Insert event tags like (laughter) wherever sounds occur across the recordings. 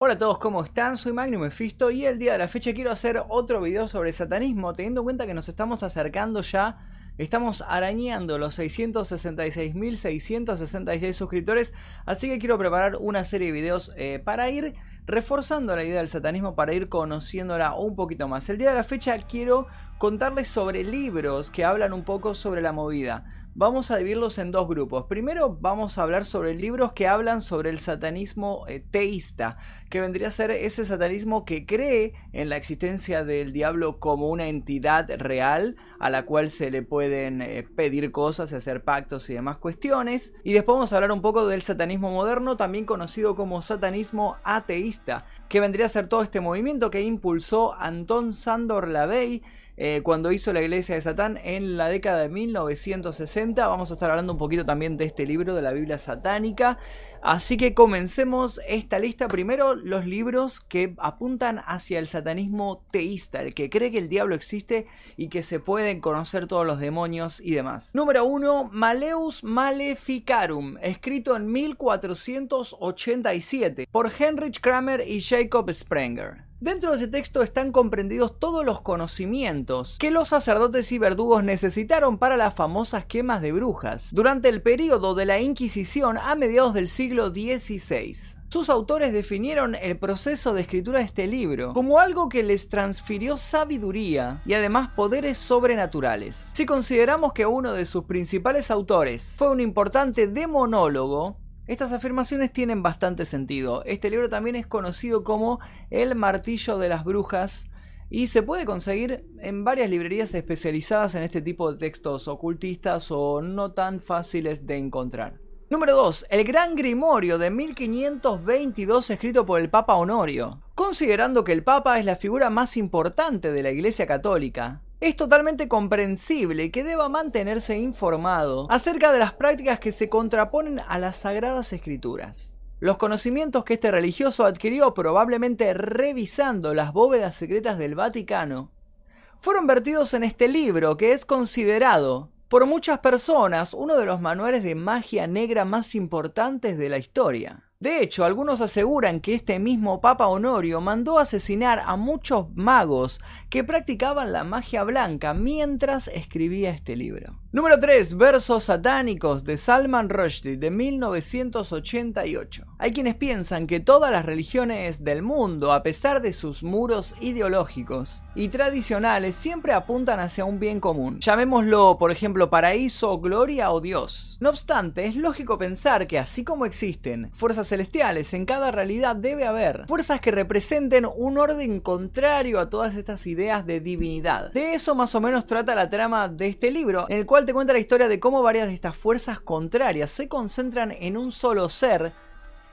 Hola a todos, ¿cómo están? Soy Magnum Mephisto y el día de la fecha quiero hacer otro video sobre satanismo, teniendo en cuenta que nos estamos acercando ya, estamos arañando los 666.666 suscriptores, así que quiero preparar una serie de videos eh, para ir reforzando la idea del satanismo, para ir conociéndola un poquito más. El día de la fecha quiero contarles sobre libros que hablan un poco sobre la movida vamos a dividirlos en dos grupos. Primero vamos a hablar sobre libros que hablan sobre el satanismo eh, teísta, que vendría a ser ese satanismo que cree en la existencia del diablo como una entidad real a la cual se le pueden eh, pedir cosas, hacer pactos y demás cuestiones. Y después vamos a hablar un poco del satanismo moderno, también conocido como satanismo ateísta, que vendría a ser todo este movimiento que impulsó Anton Sandor Lavey eh, cuando hizo la iglesia de Satán en la década de 1960. Vamos a estar hablando un poquito también de este libro de la Biblia satánica. Así que comencemos esta lista. Primero, los libros que apuntan hacia el satanismo teísta, el que cree que el diablo existe y que se pueden conocer todos los demonios y demás. Número 1, Maleus Maleficarum, escrito en 1487 por Heinrich Kramer y Jacob Sprenger. Dentro de ese texto están comprendidos todos los conocimientos que los sacerdotes y verdugos necesitaron para las famosas quemas de brujas durante el periodo de la Inquisición a mediados del siglo XVI. Sus autores definieron el proceso de escritura de este libro como algo que les transfirió sabiduría y además poderes sobrenaturales. Si consideramos que uno de sus principales autores fue un importante demonólogo, estas afirmaciones tienen bastante sentido. Este libro también es conocido como El martillo de las brujas y se puede conseguir en varias librerías especializadas en este tipo de textos ocultistas o no tan fáciles de encontrar. Número 2. El Gran Grimorio de 1522 escrito por el Papa Honorio. Considerando que el Papa es la figura más importante de la Iglesia Católica, es totalmente comprensible que deba mantenerse informado acerca de las prácticas que se contraponen a las sagradas escrituras. Los conocimientos que este religioso adquirió probablemente revisando las bóvedas secretas del Vaticano fueron vertidos en este libro que es considerado por muchas personas uno de los manuales de magia negra más importantes de la historia. De hecho, algunos aseguran que este mismo Papa Honorio mandó asesinar a muchos magos que practicaban la magia blanca mientras escribía este libro. Número 3. Versos satánicos de Salman Rushdie de 1988. Hay quienes piensan que todas las religiones del mundo, a pesar de sus muros ideológicos y tradicionales, siempre apuntan hacia un bien común. Llamémoslo, por ejemplo, paraíso, gloria o Dios. No obstante, es lógico pensar que así como existen fuerzas celestiales, en cada realidad debe haber fuerzas que representen un orden contrario a todas estas ideas de divinidad. De eso más o menos trata la trama de este libro, en el cual te cuenta la historia de cómo varias de estas fuerzas contrarias se concentran en un solo ser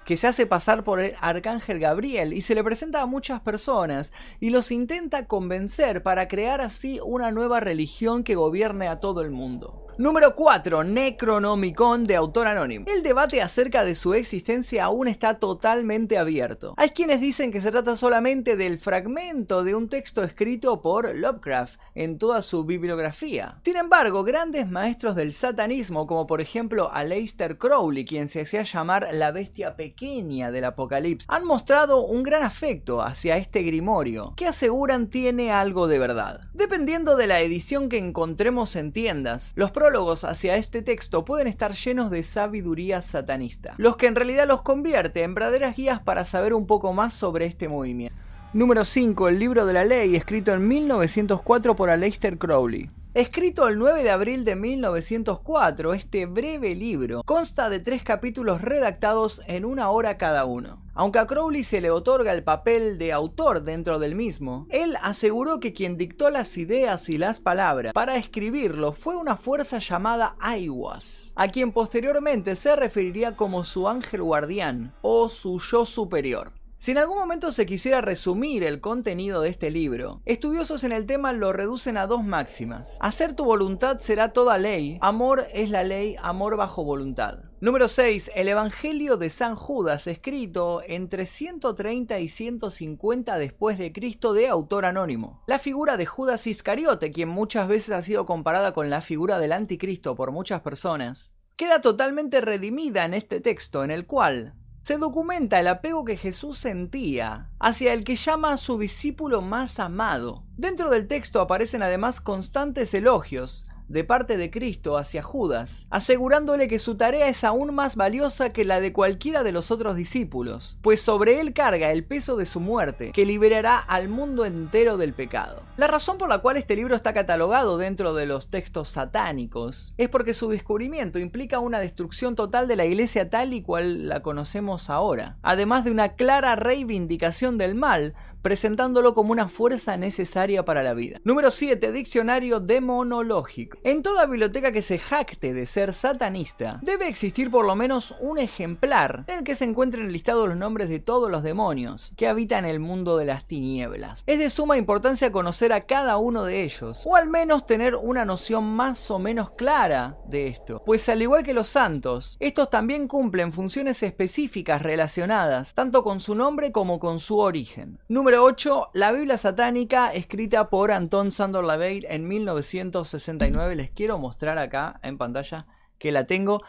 que se hace pasar por el arcángel Gabriel y se le presenta a muchas personas y los intenta convencer para crear así una nueva religión que gobierne a todo el mundo. Número 4. Necronomicon de autor anónimo. El debate acerca de su existencia aún está totalmente abierto. Hay quienes dicen que se trata solamente del fragmento de un texto escrito por Lovecraft en toda su bibliografía. Sin embargo, grandes maestros del satanismo, como por ejemplo Aleister Crowley, quien se hacía llamar la bestia pequeña del apocalipsis, han mostrado un gran afecto hacia este grimorio, que aseguran tiene algo de verdad. Dependiendo de la edición que encontremos en tiendas, los prólogos hacia este texto pueden estar llenos de sabiduría satanista, los que en realidad los convierte en verdaderas guías para saber un poco más sobre este movimiento. Número 5. El libro de la ley, escrito en 1904 por Aleister Crowley. Escrito el 9 de abril de 1904, este breve libro consta de tres capítulos redactados en una hora cada uno. Aunque a Crowley se le otorga el papel de autor dentro del mismo, él aseguró que quien dictó las ideas y las palabras para escribirlo fue una fuerza llamada Aiwas, a quien posteriormente se referiría como su ángel guardián o su yo superior. Si en algún momento se quisiera resumir el contenido de este libro, estudiosos en el tema lo reducen a dos máximas. Hacer tu voluntad será toda ley, amor es la ley, amor bajo voluntad. Número 6. El Evangelio de San Judas, escrito entre 130 y 150 después de Cristo de autor anónimo. La figura de Judas Iscariote, quien muchas veces ha sido comparada con la figura del anticristo por muchas personas, queda totalmente redimida en este texto en el cual se documenta el apego que Jesús sentía hacia el que llama a su discípulo más amado. Dentro del texto aparecen además constantes elogios de parte de Cristo hacia Judas, asegurándole que su tarea es aún más valiosa que la de cualquiera de los otros discípulos, pues sobre él carga el peso de su muerte, que liberará al mundo entero del pecado. La razón por la cual este libro está catalogado dentro de los textos satánicos es porque su descubrimiento implica una destrucción total de la iglesia tal y cual la conocemos ahora, además de una clara reivindicación del mal presentándolo como una fuerza necesaria para la vida. Número 7. Diccionario demonológico. En toda biblioteca que se jacte de ser satanista, debe existir por lo menos un ejemplar en el que se encuentren listados los nombres de todos los demonios que habitan el mundo de las tinieblas. Es de suma importancia conocer a cada uno de ellos, o al menos tener una noción más o menos clara de esto, pues al igual que los santos, estos también cumplen funciones específicas relacionadas tanto con su nombre como con su origen. Número 8. La Biblia satánica, escrita por Anton Sandor Lavey en 1969. Les quiero mostrar acá en pantalla que la tengo.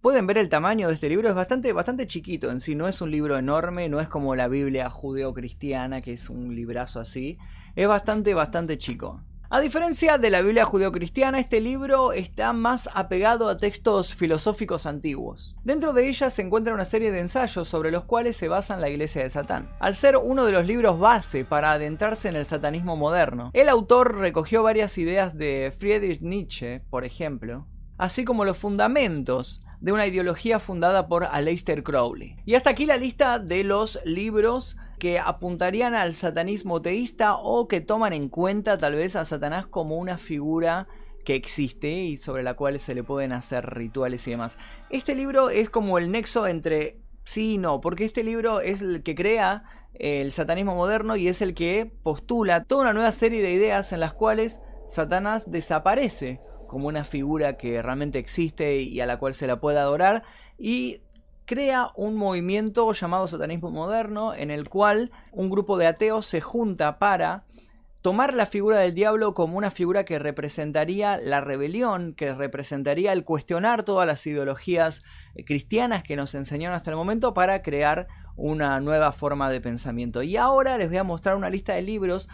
Pueden ver el tamaño de este libro, es bastante, bastante chiquito en sí, no es un libro enorme, no es como la Biblia judeo-cristiana, que es un librazo así. Es bastante, bastante chico. A diferencia de la Biblia judeocristiana, este libro está más apegado a textos filosóficos antiguos. Dentro de ella se encuentra una serie de ensayos sobre los cuales se basa la Iglesia de Satán. Al ser uno de los libros base para adentrarse en el satanismo moderno, el autor recogió varias ideas de Friedrich Nietzsche, por ejemplo, así como los fundamentos de una ideología fundada por Aleister Crowley. Y hasta aquí la lista de los libros que apuntarían al satanismo teísta o que toman en cuenta tal vez a Satanás como una figura que existe y sobre la cual se le pueden hacer rituales y demás. Este libro es como el nexo entre sí y no, porque este libro es el que crea el satanismo moderno y es el que postula toda una nueva serie de ideas en las cuales Satanás desaparece como una figura que realmente existe y a la cual se la puede adorar y crea un movimiento llamado satanismo moderno en el cual un grupo de ateos se junta para tomar la figura del diablo como una figura que representaría la rebelión, que representaría el cuestionar todas las ideologías cristianas que nos enseñaron hasta el momento para crear una nueva forma de pensamiento. Y ahora les voy a mostrar una lista de libros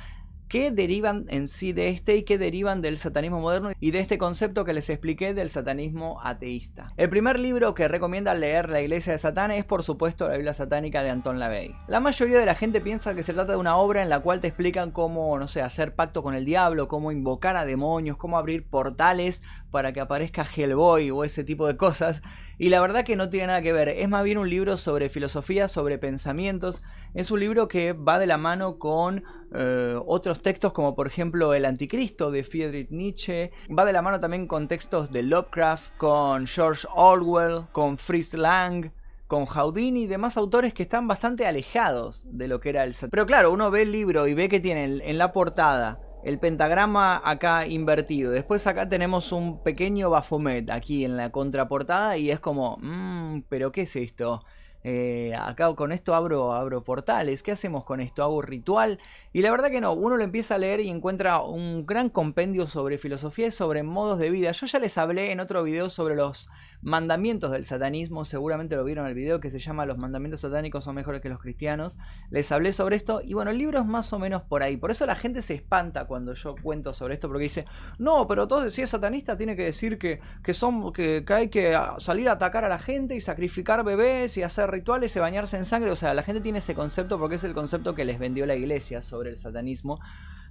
que derivan en sí de este y que derivan del satanismo moderno y de este concepto que les expliqué del satanismo ateísta. El primer libro que recomienda leer la Iglesia de Satán es por supuesto la Biblia satánica de Anton LaVey. La mayoría de la gente piensa que se trata de una obra en la cual te explican cómo, no sé, hacer pacto con el diablo, cómo invocar a demonios, cómo abrir portales para que aparezca Hellboy o ese tipo de cosas. Y la verdad que no tiene nada que ver. Es más bien un libro sobre filosofía, sobre pensamientos. Es un libro que va de la mano con eh, otros textos como por ejemplo El Anticristo de Friedrich Nietzsche. Va de la mano también con textos de Lovecraft, con George Orwell, con Fritz Lang con Houdini y demás autores que están bastante alejados de lo que era el... Pero claro, uno ve el libro y ve que tiene en la portada el pentagrama acá invertido. Después acá tenemos un pequeño Baphomet aquí en la contraportada y es como, mmm, pero ¿qué es esto? Eh, acá con esto abro, abro portales, ¿qué hacemos con esto? ¿Hago ritual? Y la verdad que no, uno lo empieza a leer y encuentra un gran compendio sobre filosofía y sobre modos de vida. Yo ya les hablé en otro video sobre los mandamientos del satanismo, seguramente lo vieron en el video que se llama Los mandamientos satánicos son mejores que los cristianos. Les hablé sobre esto y bueno, el libro es más o menos por ahí. Por eso la gente se espanta cuando yo cuento sobre esto porque dice, no, pero todo si es satanista tiene que decir que, que, son, que, que hay que salir a atacar a la gente y sacrificar bebés y hacer rituales y bañarse en sangre. O sea, la gente tiene ese concepto porque es el concepto que les vendió la iglesia sobre el satanismo.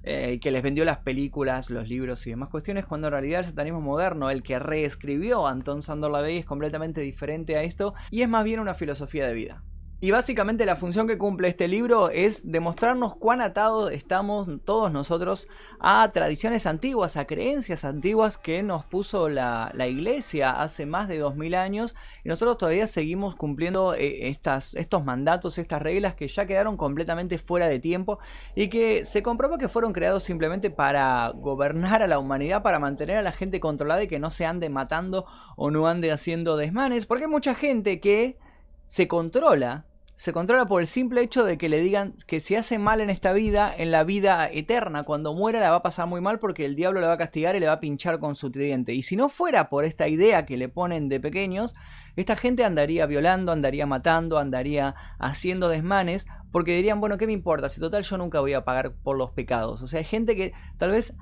Eh, que les vendió las películas, los libros y demás cuestiones, cuando en realidad el satanismo moderno, el que reescribió Anton Sandor es completamente diferente a esto y es más bien una filosofía de vida. Y básicamente la función que cumple este libro es demostrarnos cuán atados estamos todos nosotros a tradiciones antiguas, a creencias antiguas que nos puso la, iglesia hace más de 2000 años. Y nosotros todavía seguimos cumpliendo eh, estos mandatos, estas reglas que ya quedaron completamente fuera de tiempo y que se comprueba que fueron creados simplemente para gobernar a la humanidad, para mantener a la gente controlada y que no se ande matando o no ande haciendo desmanes, porque hay mucha gente que se controla se controla por el simple hecho de que le digan que si hace mal en esta vida, en la vida eterna, cuando muera la va a pasar muy mal porque el diablo le va a castigar y le va a pinchar con su tridente. Y si no fuera por esta idea que le ponen de pequeños, esta gente andaría violando, andaría matando, andaría haciendo desmanes, porque dirían, bueno, ¿qué me importa? Si total yo nunca voy a pagar por los pecados. O sea, hay gente que tal vez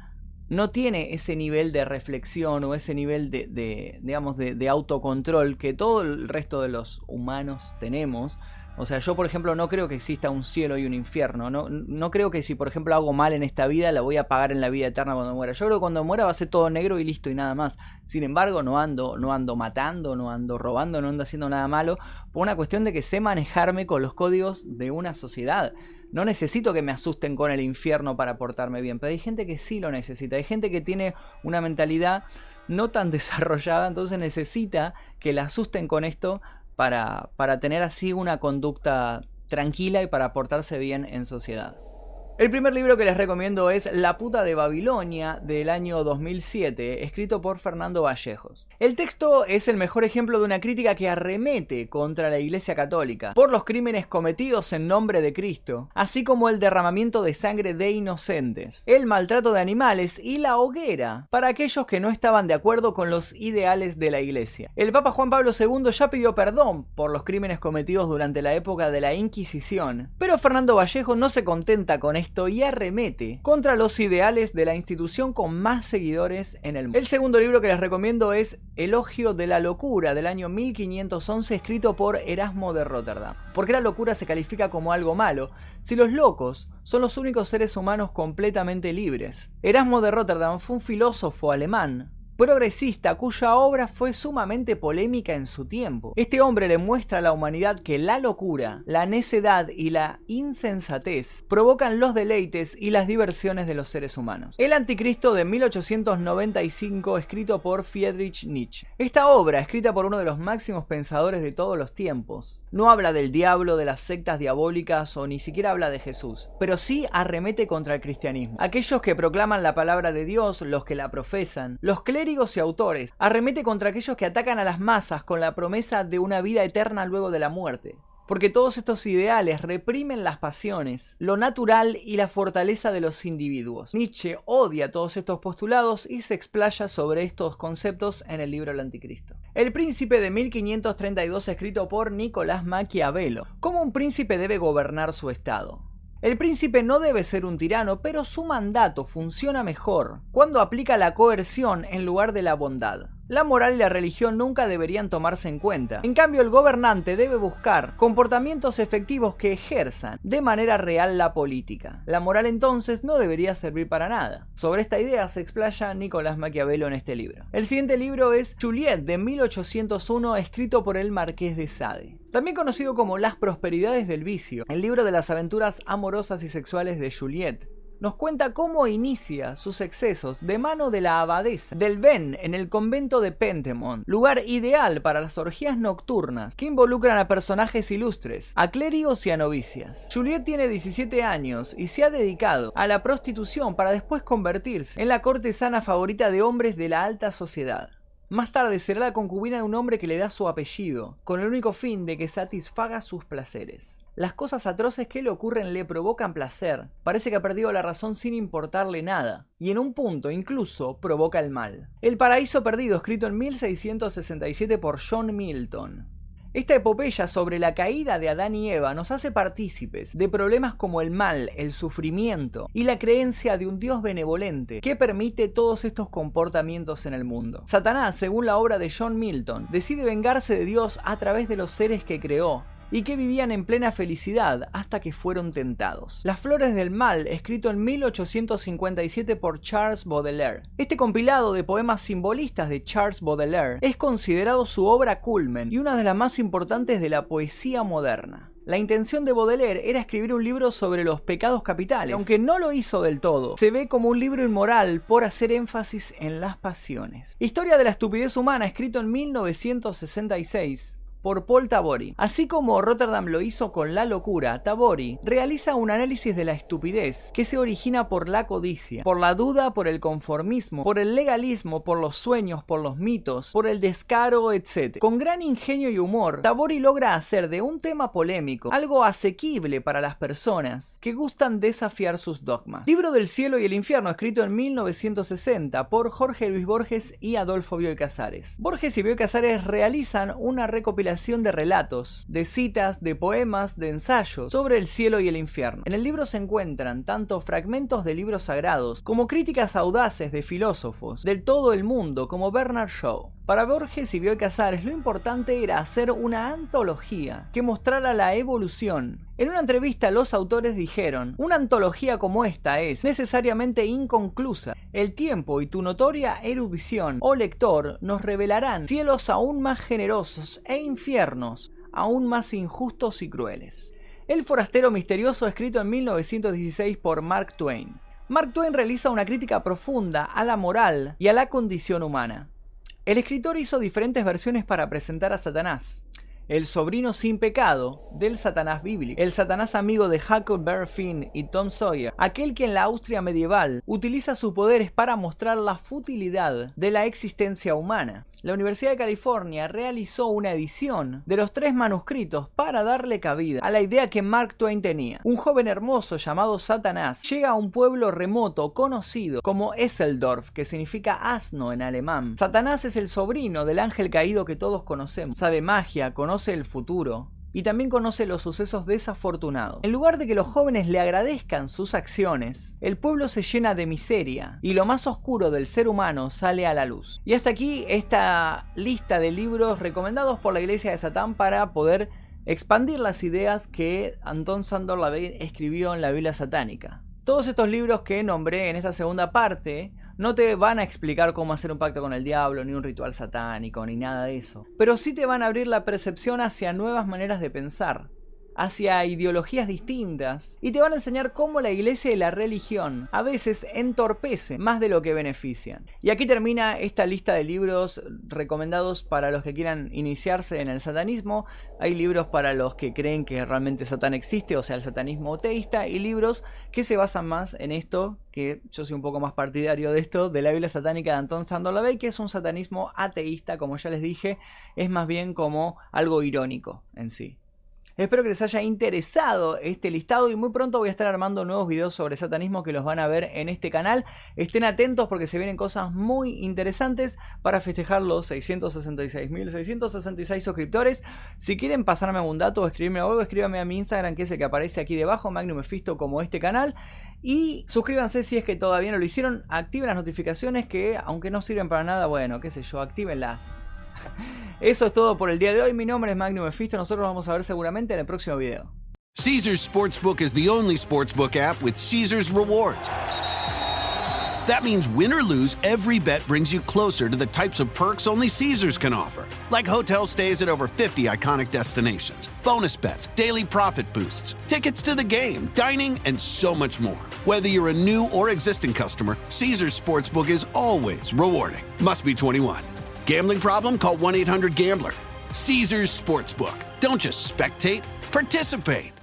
no tiene ese nivel de reflexión o ese nivel de, de digamos, de autocontrol que todo el resto de los humanos tenemos o sea, yo por ejemplo no creo que exista un cielo y un infierno. No, no creo que si por ejemplo hago mal en esta vida la voy a pagar en la vida eterna cuando muera. Yo creo que cuando muera va a ser todo negro y listo y nada más. Sin embargo, no ando, no ando matando, no ando robando, no ando haciendo nada malo. Por una cuestión de que sé manejarme con los códigos de una sociedad. No necesito que me asusten con el infierno para portarme bien. Pero hay gente que sí lo necesita. Hay gente que tiene una mentalidad no tan (laughs) desarrollada, entonces necesita que la asusten con esto para, para tener así una conducta tranquila y para portarse bien en sociedad. El primer libro que les recomiendo es La puta de Babilonia del año 2007, escrito por Fernando Vallejos. El texto es el mejor ejemplo de una crítica que arremete contra la Iglesia Católica por los crímenes cometidos en nombre de Cristo, así como el derramamiento de sangre de inocentes, el maltrato de animales y la hoguera para aquellos que no estaban de acuerdo con los ideales de la Iglesia. El Papa Juan Pablo II ya pidió perdón por los crímenes cometidos durante la época de la Inquisición, pero Fernando Vallejos no se contenta con esto y arremete contra los ideales de la institución con más seguidores en el mundo. El segundo libro que les recomiendo es Elogio de la Locura del año 1511 escrito por Erasmo de Rotterdam. ¿Por qué la locura se califica como algo malo si los locos son los únicos seres humanos completamente libres? Erasmo de Rotterdam fue un filósofo alemán progresista cuya obra fue sumamente polémica en su tiempo. Este hombre le muestra a la humanidad que la locura, la necedad y la insensatez provocan los deleites y las diversiones de los seres humanos. El Anticristo de 1895 escrito por Friedrich Nietzsche. Esta obra, escrita por uno de los máximos pensadores de todos los tiempos, no habla del diablo, de las sectas diabólicas o ni siquiera habla de Jesús, pero sí arremete contra el cristianismo. Aquellos que proclaman la palabra de Dios, los que la profesan, los clérigos y autores, arremete contra aquellos que atacan a las masas con la promesa de una vida eterna luego de la muerte. Porque todos estos ideales reprimen las pasiones, lo natural y la fortaleza de los individuos. Nietzsche odia todos estos postulados y se explaya sobre estos conceptos en el libro El Anticristo. El Príncipe de 1532 escrito por Nicolás Maquiavelo. ¿Cómo un príncipe debe gobernar su estado? El príncipe no debe ser un tirano, pero su mandato funciona mejor cuando aplica la coerción en lugar de la bondad. La moral y la religión nunca deberían tomarse en cuenta. En cambio, el gobernante debe buscar comportamientos efectivos que ejerzan de manera real la política. La moral entonces no debería servir para nada. Sobre esta idea se explaya Nicolás Maquiavelo en este libro. El siguiente libro es Juliet de 1801, escrito por el Marqués de Sade. También conocido como Las Prosperidades del Vicio, el libro de las aventuras amorosas y sexuales de Juliet, nos cuenta cómo inicia sus excesos de mano de la abadesa del Ben en el convento de Pentemont, lugar ideal para las orgías nocturnas que involucran a personajes ilustres, a clérigos y a novicias. Juliet tiene 17 años y se ha dedicado a la prostitución para después convertirse en la cortesana favorita de hombres de la alta sociedad. Más tarde será la concubina de un hombre que le da su apellido, con el único fin de que satisfaga sus placeres. Las cosas atroces que le ocurren le provocan placer. Parece que ha perdido la razón sin importarle nada. Y en un punto incluso provoca el mal. El paraíso perdido, escrito en 1667 por John Milton. Esta epopeya sobre la caída de Adán y Eva nos hace partícipes de problemas como el mal, el sufrimiento y la creencia de un Dios benevolente que permite todos estos comportamientos en el mundo. Satanás, según la obra de John Milton, decide vengarse de Dios a través de los seres que creó, y que vivían en plena felicidad hasta que fueron tentados. Las Flores del Mal, escrito en 1857 por Charles Baudelaire. Este compilado de poemas simbolistas de Charles Baudelaire es considerado su obra culmen y una de las más importantes de la poesía moderna. La intención de Baudelaire era escribir un libro sobre los pecados capitales, aunque no lo hizo del todo. Se ve como un libro inmoral por hacer énfasis en las pasiones. Historia de la estupidez humana, escrito en 1966 por Paul Tabori. Así como Rotterdam lo hizo con La locura, Tabori realiza un análisis de la estupidez que se origina por la codicia, por la duda, por el conformismo, por el legalismo, por los sueños, por los mitos, por el descaro, etc. Con gran ingenio y humor, Tabori logra hacer de un tema polémico algo asequible para las personas que gustan desafiar sus dogmas. Libro del cielo y el infierno, escrito en 1960 por Jorge Luis Borges y Adolfo Bioy Casares. Borges y Bioy Casares realizan una recopilación de relatos, de citas, de poemas, de ensayos sobre el cielo y el infierno. En el libro se encuentran tanto fragmentos de libros sagrados como críticas audaces de filósofos del todo el mundo como Bernard Shaw. Para Borges y Bioy Casares lo importante era hacer una antología que mostrara la evolución. En una entrevista los autores dijeron, una antología como esta es necesariamente inconclusa. El tiempo y tu notoria erudición, oh lector, nos revelarán cielos aún más generosos e infiernos aún más injustos y crueles. El forastero misterioso escrito en 1916 por Mark Twain. Mark Twain realiza una crítica profunda a la moral y a la condición humana. El escritor hizo diferentes versiones para presentar a Satanás el sobrino sin pecado del Satanás bíblico, el Satanás amigo de Huckleberry Finn y Tom Sawyer, aquel que en la Austria medieval utiliza sus poderes para mostrar la futilidad de la existencia humana. La Universidad de California realizó una edición de los tres manuscritos para darle cabida a la idea que Mark Twain tenía. Un joven hermoso llamado Satanás llega a un pueblo remoto conocido como Esseldorf, que significa asno en alemán. Satanás es el sobrino del ángel caído que todos conocemos. Sabe magia, conoce el futuro y también conoce los sucesos desafortunados. En lugar de que los jóvenes le agradezcan sus acciones, el pueblo se llena de miseria y lo más oscuro del ser humano sale a la luz. Y hasta aquí esta lista de libros recomendados por la Iglesia de Satán para poder expandir las ideas que Anton Sandor Lavey escribió en la Biblia satánica. Todos estos libros que nombré en esta segunda parte no te van a explicar cómo hacer un pacto con el diablo, ni un ritual satánico, ni nada de eso. Pero sí te van a abrir la percepción hacia nuevas maneras de pensar hacia ideologías distintas y te van a enseñar cómo la iglesia y la religión a veces entorpecen más de lo que benefician. Y aquí termina esta lista de libros recomendados para los que quieran iniciarse en el satanismo. Hay libros para los que creen que realmente Satán existe, o sea, el satanismo teísta, y libros que se basan más en esto, que yo soy un poco más partidario de esto, de la Biblia satánica de Anton Sandor Lavey, que es un satanismo ateísta, como ya les dije, es más bien como algo irónico en sí. Espero que les haya interesado este listado y muy pronto voy a estar armando nuevos videos sobre satanismo que los van a ver en este canal. Estén atentos porque se vienen cosas muy interesantes para festejar los 666.666 suscriptores. Si quieren pasarme algún dato o escribirme algo, escríbanme a mi Instagram que es el que aparece aquí debajo, Magnum Mephisto como este canal. Y suscríbanse si es que todavía no lo hicieron, activen las notificaciones que aunque no sirven para nada, bueno, qué sé yo, actívenlas. (laughs) Eso es todo por el día de hoy. Mi nombre es Magnum Mephisto. Nosotros nos vamos a ver seguramente en el próximo video. Caesar's Sportsbook is the only sportsbook app with Caesar's rewards. That means win or lose, every bet brings you closer to the types of perks only Caesars can offer, like hotel stays at over 50 iconic destinations, bonus bets, daily profit boosts, tickets to the game, dining, and so much more. Whether you're a new or existing customer, Caesar's Sportsbook is always rewarding. Must be 21. Gambling problem? Call 1 800 Gambler. Caesars Sportsbook. Don't just spectate, participate.